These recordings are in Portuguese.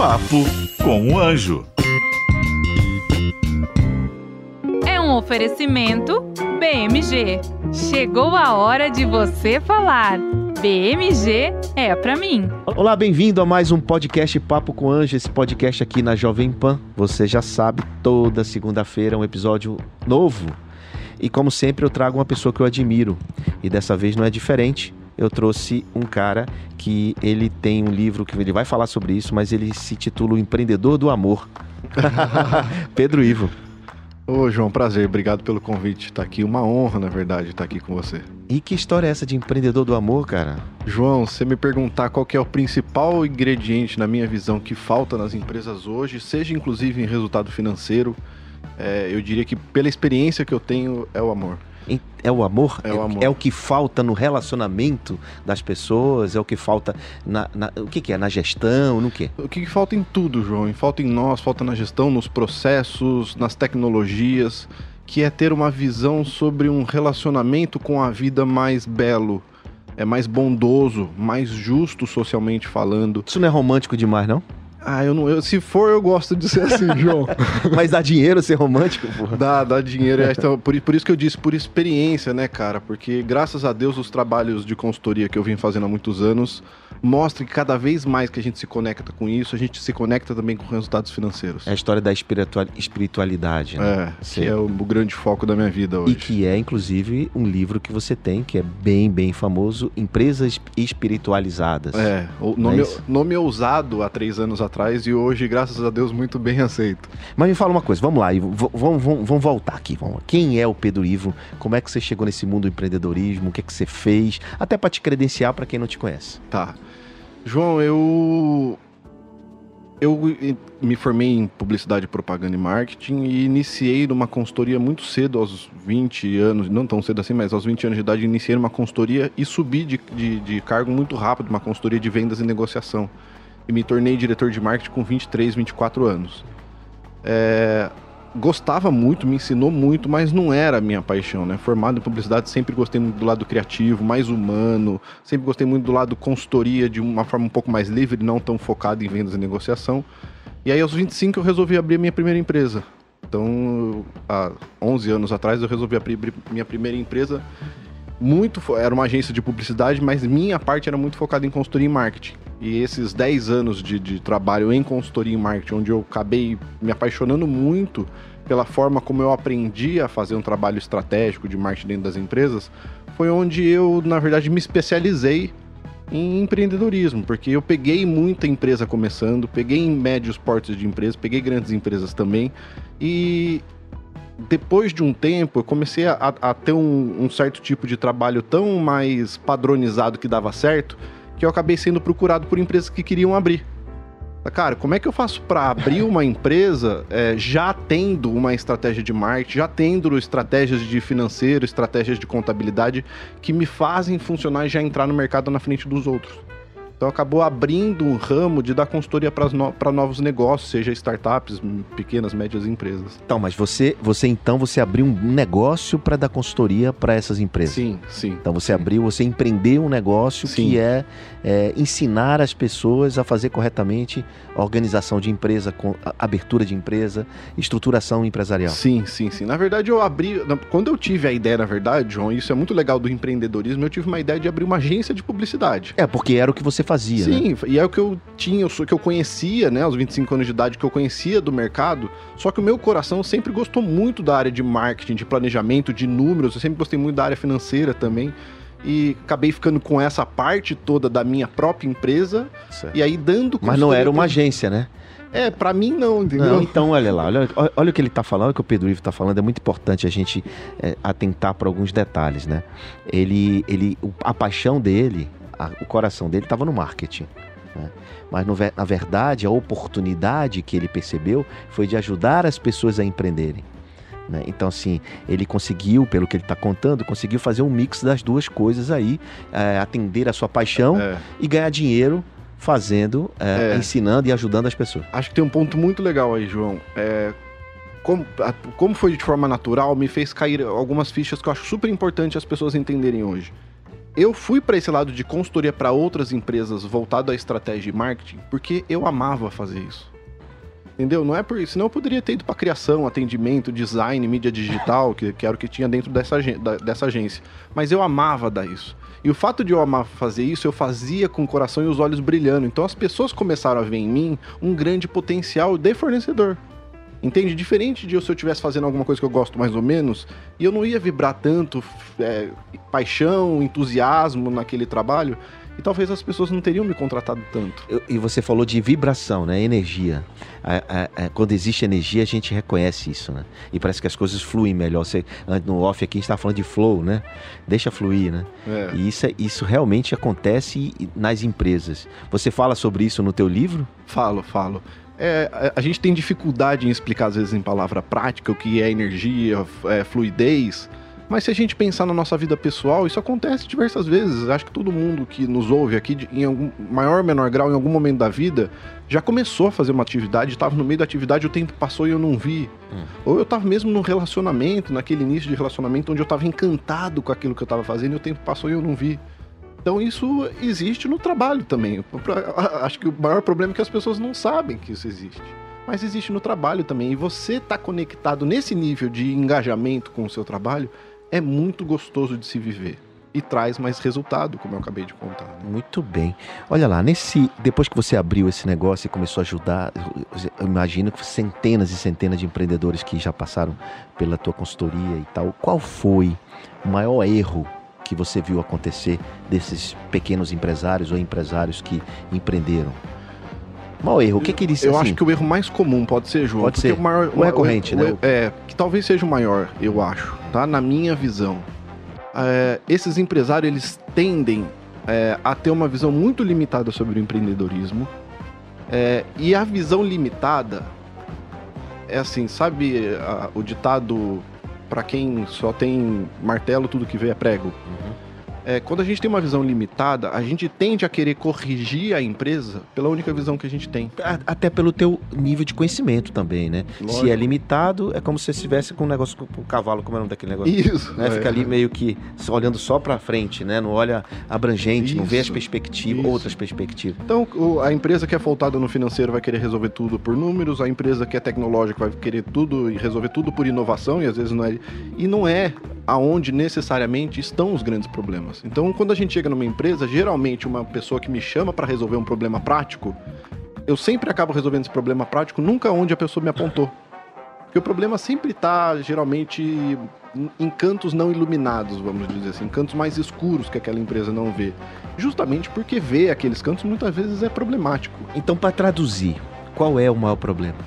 Papo com o Anjo. É um oferecimento BMG. Chegou a hora de você falar. BMG é pra mim. Olá, bem-vindo a mais um podcast Papo com Anjo, esse podcast aqui na Jovem Pan. Você já sabe, toda segunda-feira é um episódio novo. E como sempre, eu trago uma pessoa que eu admiro. E dessa vez não é diferente. Eu trouxe um cara que ele tem um livro que ele vai falar sobre isso, mas ele se titula O Empreendedor do Amor. Pedro Ivo. Ô, João, prazer. Obrigado pelo convite. Tá aqui uma honra, na verdade, estar aqui com você. E que história é essa de empreendedor do amor, cara? João, você me perguntar qual que é o principal ingrediente, na minha visão, que falta nas empresas hoje, seja inclusive em resultado financeiro, é, eu diria que pela experiência que eu tenho, é o amor. É o amor? É o amor. É, o que falta no relacionamento das pessoas? É o que falta na. na o que, que, é? Na gestão? No quê? O que, que falta em tudo, João? Falta em nós, falta na gestão, nos processos, nas tecnologias, que é ter uma visão sobre um relacionamento com a vida mais belo, é mais bondoso, mais justo socialmente falando. Isso não é romântico demais, não? Ah, eu não. Eu, se for, eu gosto de ser assim, João. Mas dá dinheiro ser romântico, porra? Dá, dá dinheiro. É, então, por, por, isso que eu disse, por experiência, né, cara? Porque graças a Deus os trabalhos de consultoria que eu vim fazendo há muitos anos mostram que cada vez mais que a gente se conecta com isso, a gente se conecta também com resultados financeiros. É a história da espiritualidade, né? É, que é o, o, grande foco da minha vida hoje. E que é, inclusive, um livro que você tem, que é bem, bem famoso, Empresas Espiritualizadas. É, o nome, é nome ousado há três anos atrás e hoje, graças a Deus, muito bem aceito. Mas me fala uma coisa, vamos lá, vamos, vamos, vamos voltar aqui. Vamos Quem é o Pedro Ivo? Como é que você chegou nesse mundo do empreendedorismo? O que é que você fez? Até para te credenciar para quem não te conhece. Tá. João, eu eu me formei em publicidade, propaganda e marketing e iniciei numa consultoria muito cedo, aos 20 anos, não tão cedo assim, mas aos 20 anos de idade, iniciei numa consultoria e subi de, de, de cargo muito rápido, uma consultoria de vendas e negociação. E me tornei diretor de marketing com 23, 24 anos. É, gostava muito, me ensinou muito, mas não era a minha paixão, né? Formado em publicidade, sempre gostei muito do lado criativo, mais humano, sempre gostei muito do lado consultoria de uma forma um pouco mais livre, não tão focado em vendas e negociação. E aí aos 25 eu resolvi abrir a minha primeira empresa. Então, há 11 anos atrás eu resolvi abrir minha primeira empresa. Muito era uma agência de publicidade, mas minha parte era muito focada em consultoria e marketing. E esses 10 anos de, de trabalho em consultoria e marketing, onde eu acabei me apaixonando muito pela forma como eu aprendi a fazer um trabalho estratégico de marketing dentro das empresas, foi onde eu, na verdade, me especializei em empreendedorismo, porque eu peguei muita empresa começando, peguei médios portes de empresas, peguei grandes empresas também, e depois de um tempo eu comecei a, a ter um, um certo tipo de trabalho tão mais padronizado que dava certo, que eu acabei sendo procurado por empresas que queriam abrir. Cara, como é que eu faço para abrir uma empresa é, já tendo uma estratégia de marketing, já tendo estratégias de financeiro, estratégias de contabilidade que me fazem funcionar e já entrar no mercado na frente dos outros? Então acabou abrindo um ramo de dar consultoria para no, novos negócios, seja startups, pequenas, médias empresas. Então, mas você, você então você abriu um negócio para dar consultoria para essas empresas? Sim, sim. Então você sim. abriu, você empreendeu um negócio sim. que é, é, ensinar as pessoas a fazer corretamente a organização de empresa, abertura de empresa, estruturação empresarial. Sim, sim, sim. Na verdade eu abri, quando eu tive a ideia, na verdade, João, isso é muito legal do empreendedorismo, eu tive uma ideia de abrir uma agência de publicidade. É porque era o que você fazia, Sim, né? e é o que eu tinha, o que eu conhecia, né, aos 25 anos de idade, que eu conhecia do mercado, só que o meu coração sempre gostou muito da área de marketing, de planejamento, de números, eu sempre gostei muito da área financeira também e acabei ficando com essa parte toda da minha própria empresa certo. e aí dando Mas não era uma agência, né? É, para mim não, entendeu? Não, então olha lá, olha, olha o que ele tá falando, o que o Pedro Ivo tá falando, é muito importante a gente é, atentar para alguns detalhes, né? Ele, ele, a paixão dele a, o coração dele estava no marketing. Né? Mas no, na verdade, a oportunidade que ele percebeu foi de ajudar as pessoas a empreenderem. Né? Então, assim, ele conseguiu, pelo que ele está contando, conseguiu fazer um mix das duas coisas aí, é, atender a sua paixão é. e ganhar dinheiro fazendo, é, ensinando e ajudando as pessoas. Acho que tem um ponto muito legal aí, João. É, como, como foi de forma natural, me fez cair algumas fichas que eu acho super importante as pessoas entenderem hoje eu fui para esse lado de consultoria para outras empresas voltado à estratégia de marketing porque eu amava fazer isso. Entendeu? Não é por isso. Senão eu poderia ter ido para criação, atendimento, design, mídia digital, que, que era o que tinha dentro dessa, da, dessa agência. Mas eu amava dar isso. E o fato de eu amar fazer isso, eu fazia com o coração e os olhos brilhando. Então as pessoas começaram a ver em mim um grande potencial de fornecedor. Entende? Diferente de eu, se eu estivesse fazendo alguma coisa que eu gosto mais ou menos, e eu não ia vibrar tanto é, paixão, entusiasmo naquele trabalho, e talvez as pessoas não teriam me contratado tanto. E você falou de vibração, né? Energia. quando existe energia, a gente reconhece isso, né? E parece que as coisas fluem melhor. Você, no off aqui, a gente está falando de flow, né? Deixa fluir, né? É. E isso, é, isso realmente acontece nas empresas. Você fala sobre isso no teu livro? Falo, falo. É, a gente tem dificuldade em explicar, às vezes, em palavra prática, o que é energia, é, fluidez. Mas se a gente pensar na nossa vida pessoal, isso acontece diversas vezes. Acho que todo mundo que nos ouve aqui, em algum maior ou menor grau, em algum momento da vida, já começou a fazer uma atividade, estava no meio da atividade, o tempo passou e eu não vi. Hum. Ou eu estava mesmo num relacionamento, naquele início de relacionamento, onde eu estava encantado com aquilo que eu estava fazendo e o tempo passou e eu não vi. Então isso existe no trabalho também. Acho que o maior problema é que as pessoas não sabem que isso existe. Mas existe no trabalho também. E você está conectado nesse nível de engajamento com o seu trabalho é muito gostoso de se viver. E traz mais resultado, como eu acabei de contar. Né? Muito bem. Olha lá, nesse depois que você abriu esse negócio e começou a ajudar, eu imagino que centenas e centenas de empreendedores que já passaram pela tua consultoria e tal. Qual foi o maior erro que você viu acontecer desses pequenos empresários ou empresários que empreenderam? Mal erro, o que que eles Eu assim? acho que o erro mais comum pode ser, João. Pode ser. O, maior, o recorrente, o, né? é, que talvez seja o maior, eu acho, tá? Na minha visão. É, esses empresários, eles tendem é, a ter uma visão muito limitada sobre o empreendedorismo. É, e a visão limitada é assim, sabe a, o ditado para quem só tem martelo, tudo que vê é prego. Uhum. É, quando a gente tem uma visão limitada, a gente tende a querer corrigir a empresa pela única visão que a gente tem. Até pelo teu nível de conhecimento também, né? Lógico. Se é limitado, é como se você estivesse com um negócio com um cavalo, como é o nome daquele negócio? Isso. Né? É. Fica ali meio que olhando só para frente, né? Não olha abrangente, Isso. não vê as perspectivas, Isso. outras perspectivas. Então, a empresa que é voltada no financeiro vai querer resolver tudo por números, a empresa que é tecnológica vai querer tudo e resolver tudo por inovação, e às vezes não é. E não é aonde necessariamente estão os grandes problemas. Então, quando a gente chega numa empresa, geralmente uma pessoa que me chama para resolver um problema prático, eu sempre acabo resolvendo esse problema prático, nunca onde a pessoa me apontou. Porque o problema sempre está, geralmente, em cantos não iluminados, vamos dizer assim, em cantos mais escuros que aquela empresa não vê. Justamente porque ver aqueles cantos muitas vezes é problemático. Então, para traduzir, qual é o maior problema?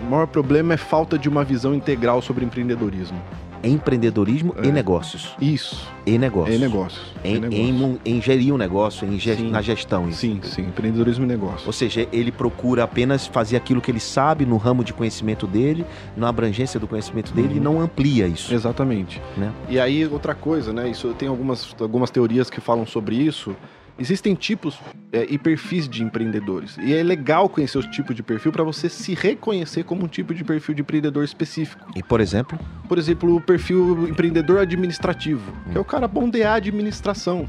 O maior problema é falta de uma visão integral sobre empreendedorismo empreendedorismo é. e negócios. Isso. E negócios. E negócios. Em, e negócios. Em, em, gerir um negócio, em ge na gestão. Isso. Sim, sim. Empreendedorismo e negócio. Ou seja, ele procura apenas fazer aquilo que ele sabe no ramo de conhecimento dele, na abrangência do conhecimento dele, uhum. e não amplia isso. Exatamente. Né? E aí, outra coisa, né? Isso tem algumas, algumas teorias que falam sobre isso. Existem tipos é, e perfis de empreendedores. E é legal conhecer os tipos de perfil para você se reconhecer como um tipo de perfil de empreendedor específico. E, por exemplo? Por exemplo, o perfil empreendedor administrativo, hum. que é o cara bom de administração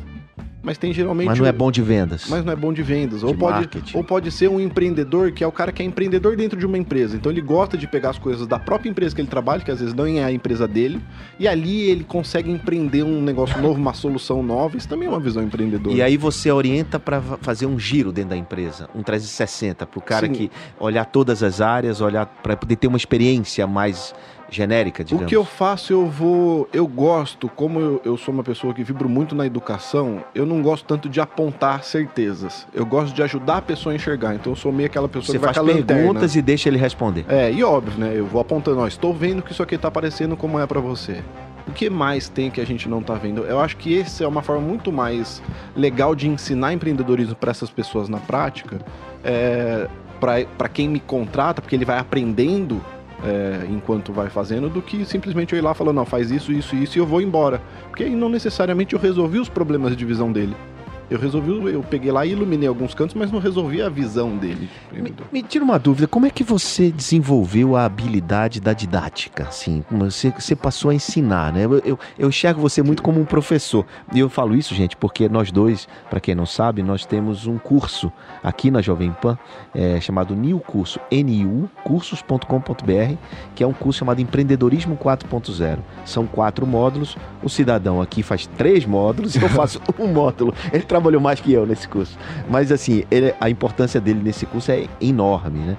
mas tem geralmente. Mas não é bom de vendas. Mas não é bom de vendas. De ou, pode, ou pode ser um empreendedor que é o cara que é empreendedor dentro de uma empresa. Então ele gosta de pegar as coisas da própria empresa que ele trabalha, que às vezes não é a empresa dele, e ali ele consegue empreender um negócio novo, uma solução nova. Isso também é uma visão empreendedora. E aí você orienta para fazer um giro dentro da empresa, um 360, para o cara Sim. que olhar todas as áreas, olhar para poder ter uma experiência mais genérica, digamos? O que eu faço, eu vou. Eu gosto, como eu, eu, sou uma pessoa que vibro muito na educação, eu não gosto tanto de apontar certezas. Eu gosto de ajudar a pessoa a enxergar. Então eu sou meio aquela pessoa Você que vai faz perguntas e deixa ele responder. É, e óbvio, né? Eu vou apontando, ó, estou vendo que isso aqui tá aparecendo como é para você. O que mais tem que a gente não tá vendo? Eu acho que essa é uma forma muito mais legal de ensinar empreendedorismo para essas pessoas na prática. É, para quem me contrata, porque ele vai aprendendo é, enquanto vai fazendo do que simplesmente eu ir lá falando, não, faz isso, isso, isso e eu vou embora. Porque aí não necessariamente eu resolvi os problemas de visão dele. Eu resolvi, eu peguei lá e iluminei alguns cantos, mas não resolvi a visão dele. Me, me tira uma dúvida, como é que você desenvolveu a habilidade da didática? Assim, você, você passou a ensinar, né? Eu, eu, eu enxergo você muito como um professor. E eu falo isso, gente, porque nós dois, para quem não sabe, nós temos um curso aqui na Jovem Pan, é, chamado NIU Curso, NIU, cursos.com.br, que é um curso chamado Empreendedorismo 4.0. São quatro módulos. O cidadão aqui faz três módulos, eu faço um módulo. Ele trabalhou mais que eu nesse curso. Mas assim, ele, a importância dele nesse curso é enorme, né?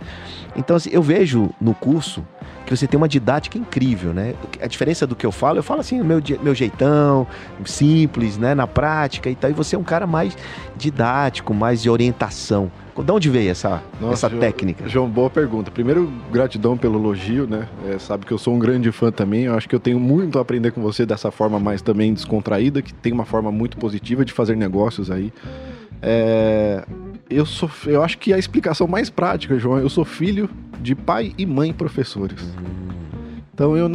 Então, assim, eu vejo no curso que você tem uma didática incrível, né? A diferença do que eu falo, eu falo assim, meu, meu jeitão, simples, né? Na prática e tal. E você é um cara mais didático, mais de orientação. De onde veio essa, Nossa, essa João, técnica? João, boa pergunta. Primeiro, gratidão pelo elogio, né? É, sabe que eu sou um grande fã também. Eu acho que eu tenho muito a aprender com você dessa forma mais também descontraída, que tem uma forma muito positiva de fazer negócios aí. É, eu sou, eu acho que a explicação mais prática, João, eu sou filho de pai e mãe professores. Então eu,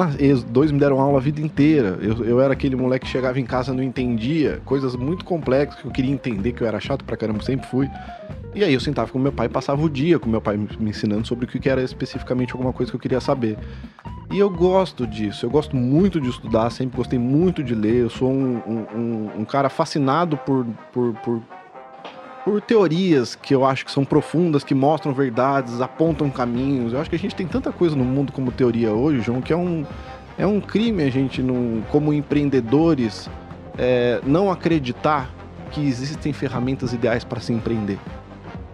dois me deram aula a vida inteira. Eu, eu era aquele moleque que chegava em casa não entendia coisas muito complexas que eu queria entender, que eu era chato pra caramba, sempre fui. E aí eu sentava com meu pai, passava o dia com meu pai me ensinando sobre o que era especificamente alguma coisa que eu queria saber. E eu gosto disso, eu gosto muito de estudar, sempre gostei muito de ler. Eu sou um, um, um cara fascinado por, por, por por teorias que eu acho que são profundas, que mostram verdades, apontam caminhos. Eu acho que a gente tem tanta coisa no mundo como teoria hoje, João, que é um, é um crime a gente, não, como empreendedores, é, não acreditar que existem ferramentas ideais para se empreender.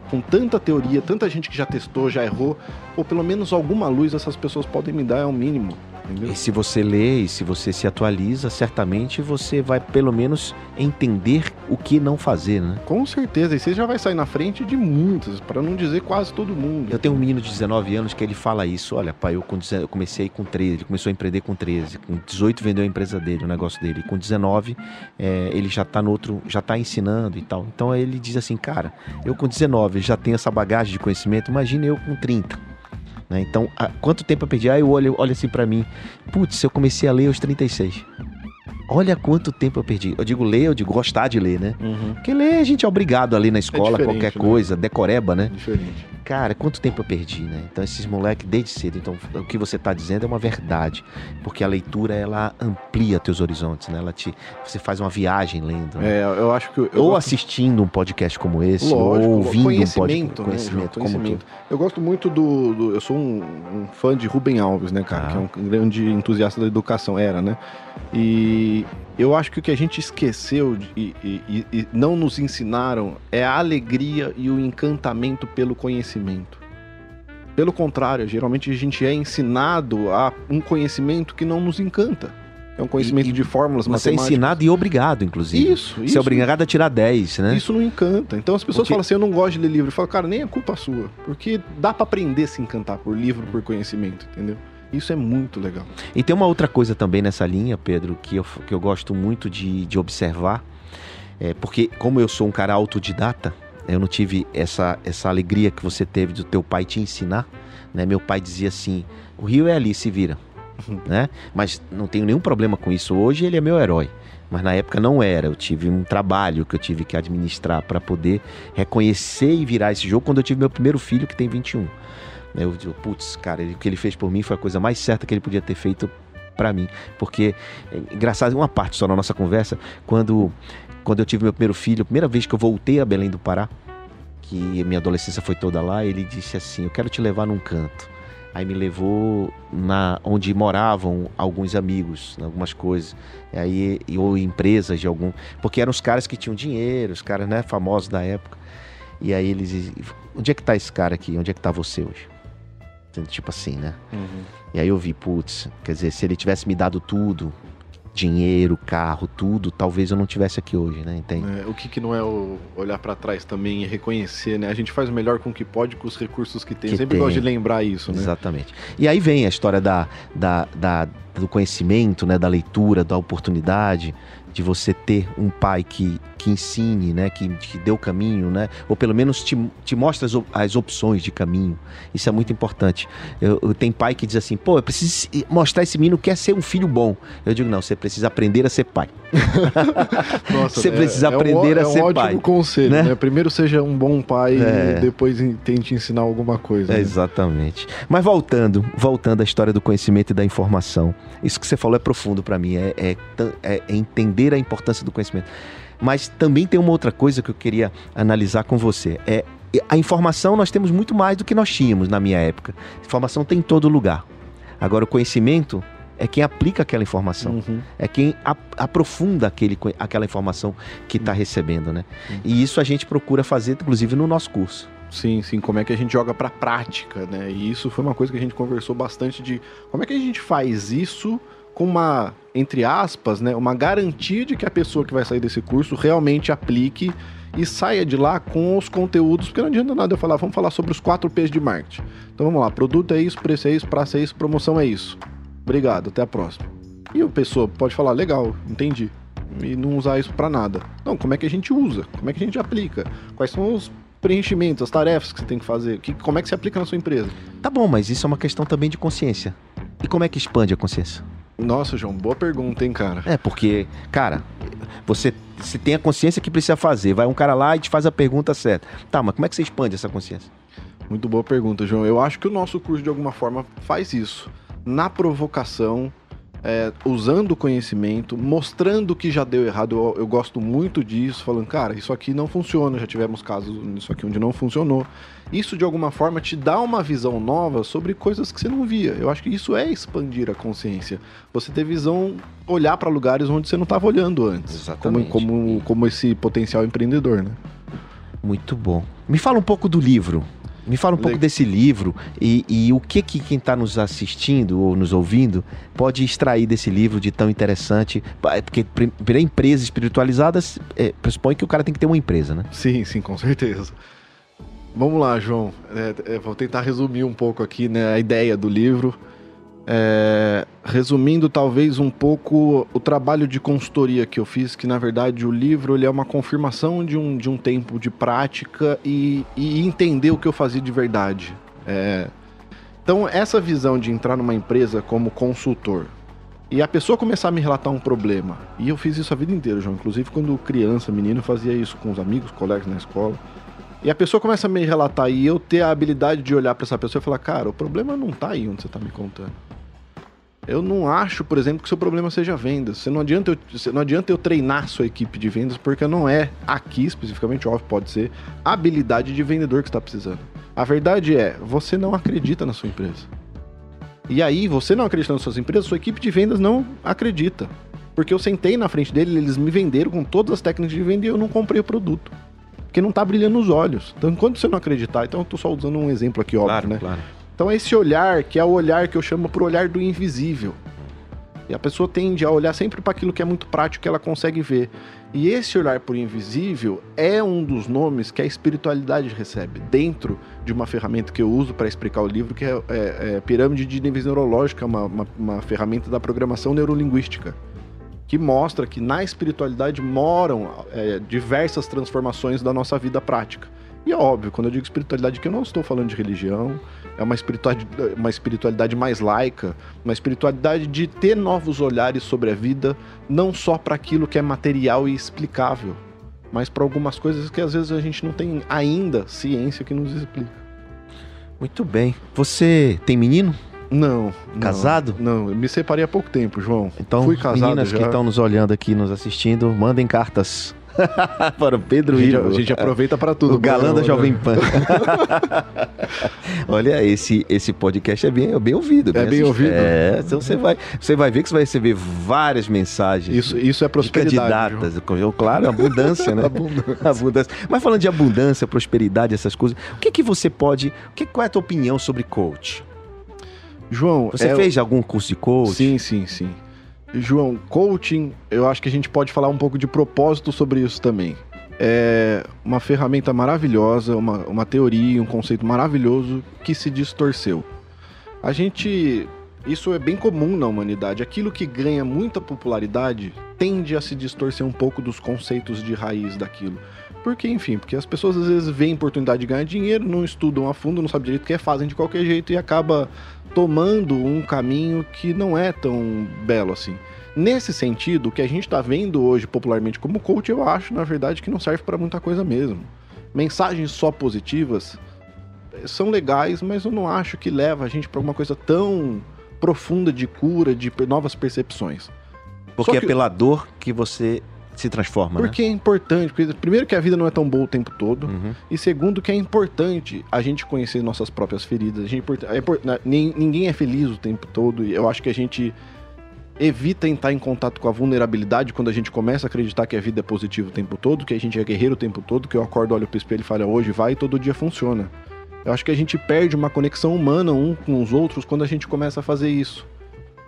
Com tanta teoria, tanta gente que já testou, já errou, ou pelo menos alguma luz essas pessoas podem me dar, é o mínimo. Entendeu? E se você lê e se você se atualiza, certamente você vai pelo menos entender o que não fazer, né? Com certeza. E você já vai sair na frente de muitos, para não dizer quase todo mundo. Eu tenho um menino de 19 anos que ele fala isso. Olha, pai, eu, eu comecei com 13, ele começou a empreender com 13. Com 18 vendeu a empresa dele, o negócio dele. Com 19, é, ele já está no outro, já está ensinando e tal. Então ele diz assim, cara, eu com 19 já tenho essa bagagem de conhecimento, imagine eu com 30. Né? Então, há, quanto tempo eu perdi? Aí eu olho, olho assim para mim, putz, eu comecei a ler aos 36. Olha quanto tempo eu perdi. Eu digo ler, eu digo gostar de ler, né? Uhum. Porque ler a gente é obrigado a ler na escola, é qualquer né? coisa, decoreba, né? Diferente. Cara, quanto tempo eu perdi, né? Então esses moleques desde cedo. Então o que você está dizendo é uma verdade, porque a leitura ela amplia teus horizontes, né? Ela te, você faz uma viagem lendo. Né? É, eu acho que eu ou gosto... assistindo um podcast como esse, Lógico, ou ouvindo um podcast, conhecimento, né, conhecimento. Eu gosto muito do, do eu sou um, um, fã de Rubem Alves, né, cara? Ah. Que é um grande entusiasta da educação era, né? E eu acho que o que a gente esqueceu e, e, e, não nos ensinaram é a alegria e o encantamento pelo conhecimento. Pelo contrário, geralmente a gente é ensinado a um conhecimento que não nos encanta. É um conhecimento e, de fórmulas você matemáticas. Você é ensinado e obrigado, inclusive. Isso, isso. Você é obrigado a tirar 10, né? Isso não encanta. Então as pessoas Porque... falam assim, eu não gosto de ler livro. Eu falo, cara, nem é culpa sua. Porque dá para aprender a se encantar por livro, por conhecimento, entendeu? Isso é muito legal. E tem uma outra coisa também nessa linha, Pedro, que eu, que eu gosto muito de, de observar. É, porque, como eu sou um cara autodidata, eu não tive essa, essa alegria que você teve do teu pai te ensinar. Né? Meu pai dizia assim: o rio é ali, se vira. né? Mas não tenho nenhum problema com isso. Hoje ele é meu herói. Mas na época não era. Eu tive um trabalho que eu tive que administrar para poder reconhecer e virar esse jogo quando eu tive meu primeiro filho, que tem 21. Eu digo, putz, cara, o que ele fez por mim foi a coisa mais certa que ele podia ter feito para mim. Porque, é, engraçado, uma parte só na nossa conversa, quando, quando eu tive meu primeiro filho, a primeira vez que eu voltei a Belém do Pará, que minha adolescência foi toda lá, ele disse assim: Eu quero te levar num canto. Aí me levou na onde moravam alguns amigos, algumas coisas. Aí ou empresas de algum, porque eram os caras que tinham dinheiro, os caras, né, famosos da época. E aí eles, onde é que tá esse cara aqui? Onde é que tá você hoje? Tipo assim, né? Uhum. E aí eu vi, putz, quer dizer, se ele tivesse me dado tudo, dinheiro, carro, tudo, talvez eu não tivesse aqui hoje, né? Entende? É, o que, que não é olhar para trás também e reconhecer, né? A gente faz o melhor com o que pode com os recursos que tem. Que sempre tem. gosto de lembrar isso, né? Exatamente. E aí vem a história da, da, da do conhecimento, né, da leitura, da oportunidade, de você ter um pai que, que ensine, né, que, que dê o caminho, né, ou pelo menos te, te mostre as, as opções de caminho. Isso é muito importante. Eu, eu tem pai que diz assim, pô, eu preciso mostrar esse menino que quer ser um filho bom. Eu digo, não, você precisa aprender a ser pai. Nossa, você é- precisa é um aprender ó- a ser É um pai. ótimo conselho, né? né? Primeiro seja um bom pai É. e depois tente ensinar alguma coisa. É, né? exatamente. Mas voltando, voltando à história do conhecimento e da informação. Isso que você falou é profundo para mim, é, é é- é entender a importância do conhecimento. Mas também tem uma outra coisa que eu queria analisar com você. É a informação nós temos muito mais do que nós tínhamos na minha época. Informação tem em todo lugar. Agora o conhecimento é quem aplica aquela informação. Uhum. É quem aprofunda aquele, aquela informação que está recebendo, né? E isso a gente procura fazer, inclusive, no nosso curso. Sim, sim, como é que a gente joga pra prática, né? E isso foi uma coisa que a gente conversou bastante de como é que a gente faz isso com uma, entre aspas, né, uma garantia de que a pessoa que vai sair desse curso realmente aplique e saia de lá com os conteúdos, porque não adianta nada eu falar, vamos falar sobre os quatro P's de marketing. Então vamos lá, produto é isso, preço é isso, praça é isso, promoção é isso. Obrigado, até a próxima. E a pessoa pode falar, legal, entendi. E não usar isso pra nada. Não, como é que a gente usa? Como é que a gente aplica? Quais são os preenchimentos, as tarefas que você tem que fazer? Que, como é que se aplica na sua empresa? Tá bom, mas isso é uma questão também de consciência. E como é que expande a consciência? Nossa, João, boa pergunta, hein, cara? É, porque, cara, você, você tem a consciência que precisa fazer. Vai um cara lá e te faz a pergunta certa. Tá, mas como é que você expande essa consciência? Muito boa pergunta, João. Eu acho que o nosso curso, de alguma forma, faz isso. Na provocação, é, usando o conhecimento, mostrando que já deu errado. Eu, eu gosto muito disso, falando, cara, isso aqui não funciona. Já tivemos casos nisso aqui onde não funcionou. Isso, de alguma forma, te dá uma visão nova sobre coisas que você não via. Eu acho que isso é expandir a consciência. Você ter visão, olhar para lugares onde você não estava olhando antes. Exatamente. Como, como, como esse potencial empreendedor, né? Muito bom. Me fala um pouco do livro. Me fala um pouco Le- desse livro e, e o que, que quem está nos assistindo ou nos ouvindo pode extrair desse livro de tão interessante. Pa- Porque para empresas espiritualizadas, é, pressupõe que o cara tem que ter uma empresa, né? Sim, sim, com certeza. Vamos lá, João. É, é, vou tentar resumir um pouco aqui né, a ideia do livro. É, resumindo, talvez um pouco o trabalho de consultoria que eu fiz, que na verdade o livro ele é uma confirmação de um, de um tempo de prática e, e entender o que eu fazia de verdade. É, então, essa visão de entrar numa empresa como consultor e a pessoa começar a me relatar um problema, e eu fiz isso a vida inteira, João, inclusive quando criança, menino, fazia isso com os amigos, colegas na escola. E a pessoa começa a me relatar e eu ter a habilidade de olhar para essa pessoa e falar, cara, o problema não tá aí onde você tá me contando. Eu não acho, por exemplo, que seu problema seja vendas. Você não adianta eu, não adianta eu treinar sua equipe de vendas, porque não é aqui especificamente, óbvio, pode ser habilidade de vendedor que está precisando. A verdade é, você não acredita na sua empresa. E aí, você não acredita nas suas empresas, sua equipe de vendas não acredita. Porque eu sentei na frente dele, eles me venderam com todas as técnicas de venda e eu não comprei o produto. Porque não tá brilhando nos olhos. Então, enquanto você não acreditar, então eu tô só usando um exemplo aqui, óbvio, né? claro. Então é esse olhar, que é o olhar que eu chamo pro olhar do invisível. E a pessoa tende a olhar sempre para aquilo que é muito prático que ela consegue ver. E esse olhar por invisível é um dos nomes que a espiritualidade recebe dentro de uma ferramenta que eu uso para explicar o livro, que é, é- é pirâmide de níveis neurológica, uma, uma, uma ferramenta da programação neurolinguística, que mostra que na espiritualidade moram é, diversas transformações da nossa vida prática. E é óbvio, quando eu digo espiritualidade, que eu não estou falando de religião, é uma espiritualidade, uma espiritualidade mais laica, uma espiritualidade de ter novos olhares sobre a vida, não só para aquilo que é material e explicável, mas para algumas coisas que às vezes a gente não tem ainda ciência que nos explica. Muito bem. Você tem menino? Não. não, Casado? Não, eu me separei há pouco tempo, João. Então, Fui casado meninas já. que estão nos olhando aqui, nos assistindo, mandem cartas para o Pedro a gente, Ivo. a gente aproveita para tudo. o galã da né? Jovem Pan. Olha, esse, esse podcast é bem, é bem ouvido. É bem assistido. ouvido? É, então você vai, você vai ver que você vai receber várias mensagens Isso, isso é de prosperidade. candidatas. Claro, abundância, né? Abundância. abundância. Mas falando de abundância, prosperidade, essas coisas, o que que você pode... O que, qual é a tua opinião sobre coach? João, Você é- fez algum curso de coach? Sim, sim, sim. João, coaching, eu acho que a gente pode falar um pouco de propósito sobre isso também. É uma ferramenta maravilhosa, uma, uma teoria, um conceito maravilhoso que se distorceu. A gente Isso é bem comum na humanidade. Aquilo que ganha muita popularidade tende a se distorcer um pouco dos conceitos de raiz daquilo. Porque, enfim, porque as pessoas às vezes veem oportunidade de ganhar dinheiro, não estudam a fundo, não sabem direito o que é, fazem de qualquer jeito e acaba tomando um caminho que não é tão belo assim. Nesse sentido, o que a gente está vendo hoje popularmente como coach, eu acho, na verdade, que não serve para muita coisa mesmo. Mensagens só positivas são legais, mas eu não acho que leva a gente para uma coisa tão profunda de cura, de novas percepções. Porque que... é pela dor que você se transforma, né? Porque né? é importante. Porque, primeiro que a vida não é tão boa o tempo todo. Uhum. E segundo que é importante a gente conhecer nossas próprias feridas. A gente, é, é, né, ninguém é feliz o tempo todo. E eu acho que a gente evita entrar em contato com a vulnerabilidade quando a gente começa a acreditar que a vida é positiva o tempo todo, que a gente é guerreiro o tempo todo, que eu acordo, olho pro espelho e falo, hoje vai e todo dia funciona. Eu acho que a gente perde uma conexão humana um com os outros quando a gente começa a fazer isso.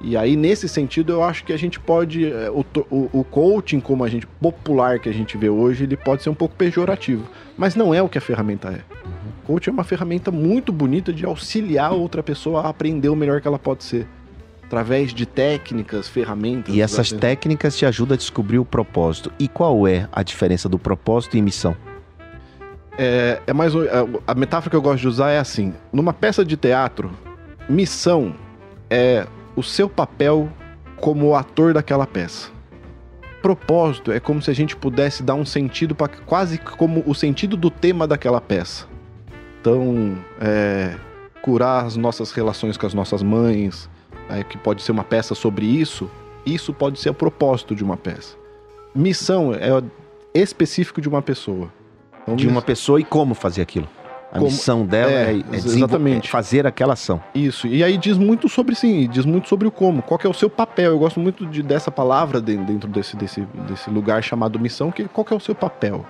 E aí, nesse sentido, eu acho que a gente pode. É, o, o, o, coaching, como a gente popular que a gente vê hoje, ele pode ser um pouco pejorativo. Mas não é o que a ferramenta é. Uhum. Coaching é uma ferramenta muito bonita de auxiliar outra pessoa a aprender o melhor que ela pode ser. Através de técnicas, ferramentas. E essas técnicas te ajudam a descobrir o propósito. E qual é a diferença do propósito e missão? É, é mais. A metáfora que eu gosto de usar é assim: numa peça de teatro, missão é o seu papel como ator daquela peça. Propósito é como se a gente pudesse dar um sentido para quase como o sentido do tema daquela peça. Então, é, curar as nossas relações com as nossas mães, é, que pode ser uma peça sobre isso. Isso pode ser o propósito de uma peça. Missão é específico de uma pessoa. Então, de uma pessoa e como fazer aquilo. A Como, missão dela é, é, é exatamente. fazer aquela ação. Isso. E aí diz muito sobre sim, diz muito sobre o como. Qual é o seu papel? Eu gosto muito de, dessa palavra dentro desse, desse, desse lugar chamado missão, que qual que é o seu papel?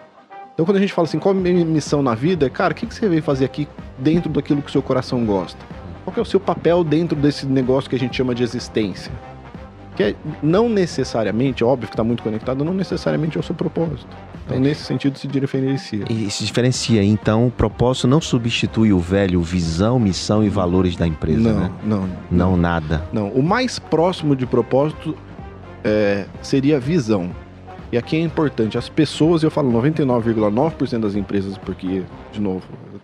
Então quando a gente fala assim, qual é a minha missão na vida? Cara, o que, que você veio fazer aqui dentro daquilo que o seu coração gosta? Qual é o seu papel dentro desse negócio que a gente chama de existência? Que é, não necessariamente, óbvio que está muito conectado, não necessariamente é o seu propósito. Então, nesse sentido, se diferencia. E se diferencia. Então, o propósito não substitui o velho visão, missão e valores da empresa, não, né? Não, não. Não, nada. Não. O mais próximo de propósito é, seria visão. E aqui é importante, as pessoas, eu falo 99,9% das empresas, porque, de novo,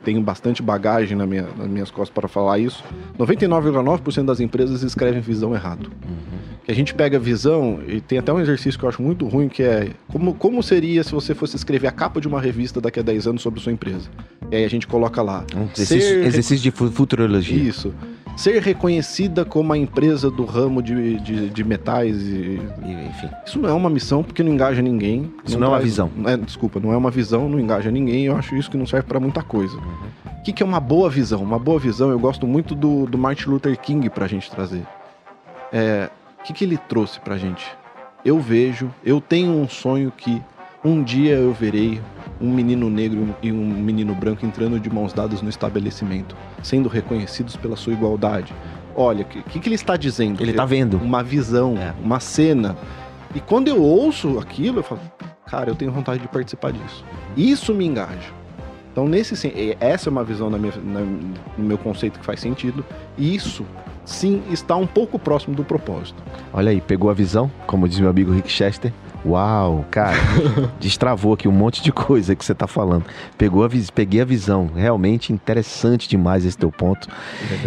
tenho bastante bagagem na minha, nas minhas costas para falar isso, 99,9% das empresas escrevem visão errado. Uhum. Que a gente pega visão, e tem até um exercício que eu acho muito ruim, que é como, como seria se você fosse escrever a capa de uma revista daqui a 10 anos sobre a sua empresa. E aí a gente coloca lá. Um exercício, ser... exercício de futurologia. Isso ser reconhecida como a empresa do ramo de, de, de metais e, enfim. Isso não é uma missão porque não engaja ninguém. Isso não, não é uma visão. É, desculpa, não é uma visão, não engaja ninguém. Eu acho isso que não serve para muita coisa. O que, que é uma boa visão? Uma boa visão, eu gosto muito do, do Martin Luther King pra gente trazer. É, o que, que ele trouxe pra gente? Eu vejo, eu tenho um sonho que um dia eu verei um menino negro e um menino branco entrando de mãos dadas no estabelecimento, sendo reconhecidos pela sua igualdade. Olha, o que, que, ele está dizendo? Ele está vendo. Uma visão, é. uma cena. E quando eu ouço aquilo, eu falo, cara, eu tenho vontade de participar disso. Isso me engaja. Então, nesse essa é uma visão na minha, na, no meu conceito que faz sentido. E isso, sim, está um pouco próximo do propósito. Olha aí, pegou a visão, como diz meu amigo Rick Chester. Uau, cara, destravou aqui um monte de coisa que você está falando. Pegou a, peguei a visão, realmente interessante demais esse teu ponto.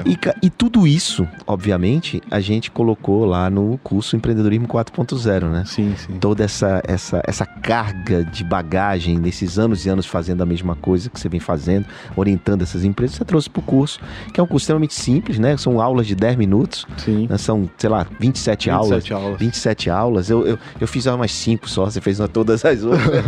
E, e, tudo isso, obviamente, a gente colocou lá no curso Empreendedorismo 4.0, né? Sim, sim. Toda essa, essa, essa carga de bagagem nesses anos e anos fazendo a mesma coisa que você vem fazendo, orientando essas empresas, você trouxe para o curso, que é um curso extremamente simples, né? São aulas de 10 minutos. Sim. Né? São, sei lá, 27, 27 aulas. aulas. 27 aulas. Eu, eu, eu fiz umas cinco só, você fez todas as outras.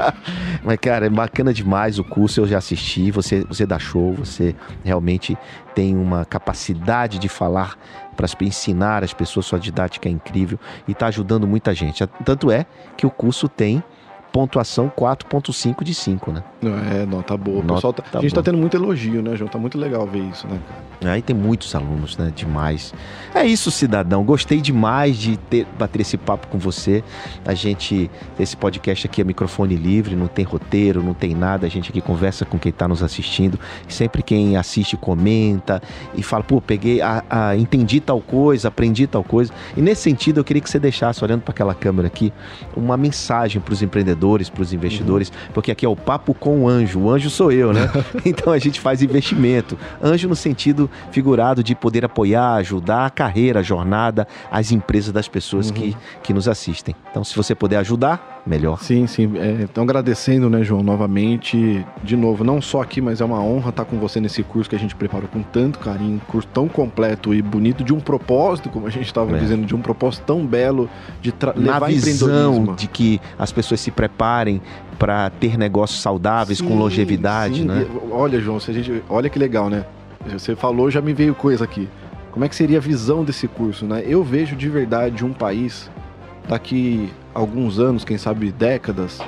Mas, cara, é bacana demais o curso, eu já assisti, você, você dá show, você realmente tem uma capacidade de falar para ensinar as pessoas, sua didática é incrível e está ajudando muita gente. Tanto é que o curso tem pontuação 4.5 de 5, né? É, nota boa. Nota Pessoal tá- a gente boa. tá tendo muito elogio, né, João? Tá muito legal ver isso, né, cara? Aí tem muitos alunos, né? Demais. É isso, cidadão. Gostei demais de ter, bater esse papo com você. A gente, esse podcast aqui é microfone livre, não tem roteiro, não tem nada. A gente aqui conversa com quem está nos assistindo. Sempre quem assiste comenta e fala, pô, peguei, a, a- entendi tal coisa, aprendi tal coisa. E nesse sentido, eu queria que você deixasse, olhando para aquela câmera aqui, uma mensagem para os empreendedores, para os investidores, porque aqui é o papo com o anjo. O anjo sou eu, né? então a gente faz investimento. Anjo no sentido figurado de poder apoiar, ajudar a carreira, a jornada, as empresas das pessoas que, que nos assistem. Então, se você puder ajudar, melhor. Sim, sim. É, então, agradecendo, né, João, novamente. De novo, não só aqui, mas é uma honra estar com você nesse curso que a gente preparou com tanto carinho. Um curso tão completo e bonito, de um propósito, como a gente estava É. dizendo, de um propósito tão belo de tra- Na levar visão empreendedorismo. de que as pessoas se preparem para ter negócios saudáveis, com Sim, longevidade, sim. né? E, Olha, João, se a gente, olha que legal, né? Você falou, já me veio coisa aqui. Como é que seria a visão desse curso, né? Eu vejo de verdade um país daqui alguns anos, quem sabe décadas,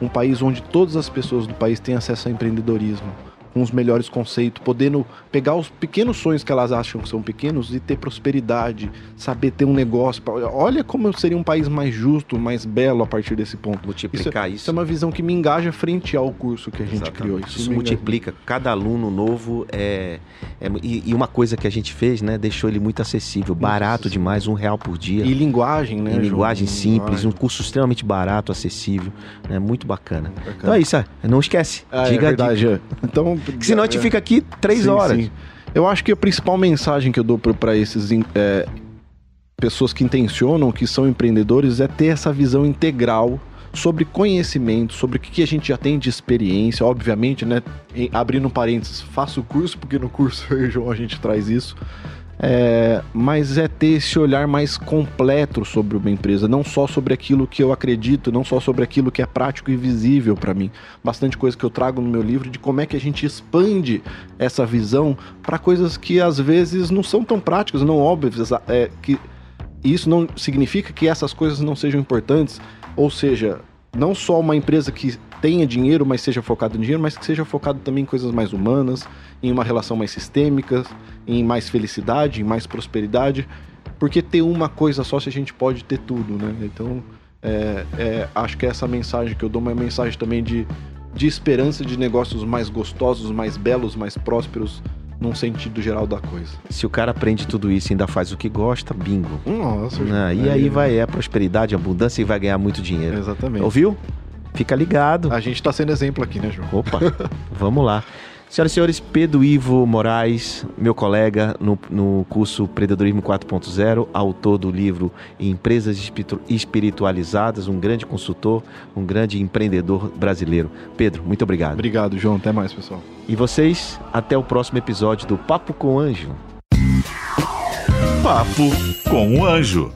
um país onde todas as pessoas do país têm acesso ao empreendedorismo, com os melhores conceitos, podendo pegar os pequenos sonhos que elas acham que são pequenos e ter prosperidade, saber ter um negócio. Olha como seria um país mais justo, mais belo a partir desse ponto. Multiplicar Isso isso. é uma visão que me engaja frente ao curso que a gente Exatamente. criou. Isso, engaja. multiplica. Cada aluno novo é. é- e, e uma coisa que a gente fez, né? Deixou ele muito acessível, barato acessível. demais, um real por dia. E linguagem, né? João? linguagem simples, Linguagem. um curso extremamente barato, acessível, né? Muito bacana. Bacana. Então é isso, é. não esquece. Ah, diga é a dica. verdade. é. Então, Que senão a gente é. fica aqui três Sim, horas. sim. Eu acho que a principal mensagem que eu dou para esses é, pessoas que intencionam, que são empreendedores, é ter essa visão integral sobre conhecimento, sobre o que a gente já tem de experiência, obviamente, né? em- abrindo parênteses, faça o curso, porque no curso eu e João a gente traz isso. É, mas é ter esse olhar mais completo sobre uma empresa, não só sobre aquilo que eu acredito, não só sobre aquilo que é prático e visível para mim. Bastante coisa que eu trago no meu livro de como é que a gente expande essa visão para coisas que às vezes não são tão práticas, não óbvias, é, que isso não significa que essas coisas não sejam importantes, ou seja, não só uma empresa que tenha dinheiro, mas seja focado em dinheiro, mas que seja focado também em coisas mais humanas, em uma relação mais sistêmica, em mais felicidade, em mais prosperidade, porque ter uma coisa só se a gente pode ter tudo, né? Então, é, é, acho que essa mensagem que eu dou é uma mensagem também de, de esperança de negócios mais gostosos, mais belos, mais prósperos, num sentido geral da coisa. Se o cara aprende tudo isso e ainda faz o que gosta, bingo. Nossa, Ah, e aí vai é prosperidade, abundância e vai ganhar muito dinheiro. Exatamente. Ouviu? Fica ligado. A gente tá sendo exemplo aqui, né, João? Opa, vamos lá. Senhoras e senhores, Pedro Ivo Moraes, meu colega no, no curso Empreendedorismo 4.0, autor do livro Empresas Espiritu- Espiritualizadas, um grande consultor, um grande empreendedor brasileiro. Pedro, muito obrigado. Obrigado, João. Até mais, pessoal. E vocês, até o próximo episódio do Papo com Anjo. Papo com o Anjo.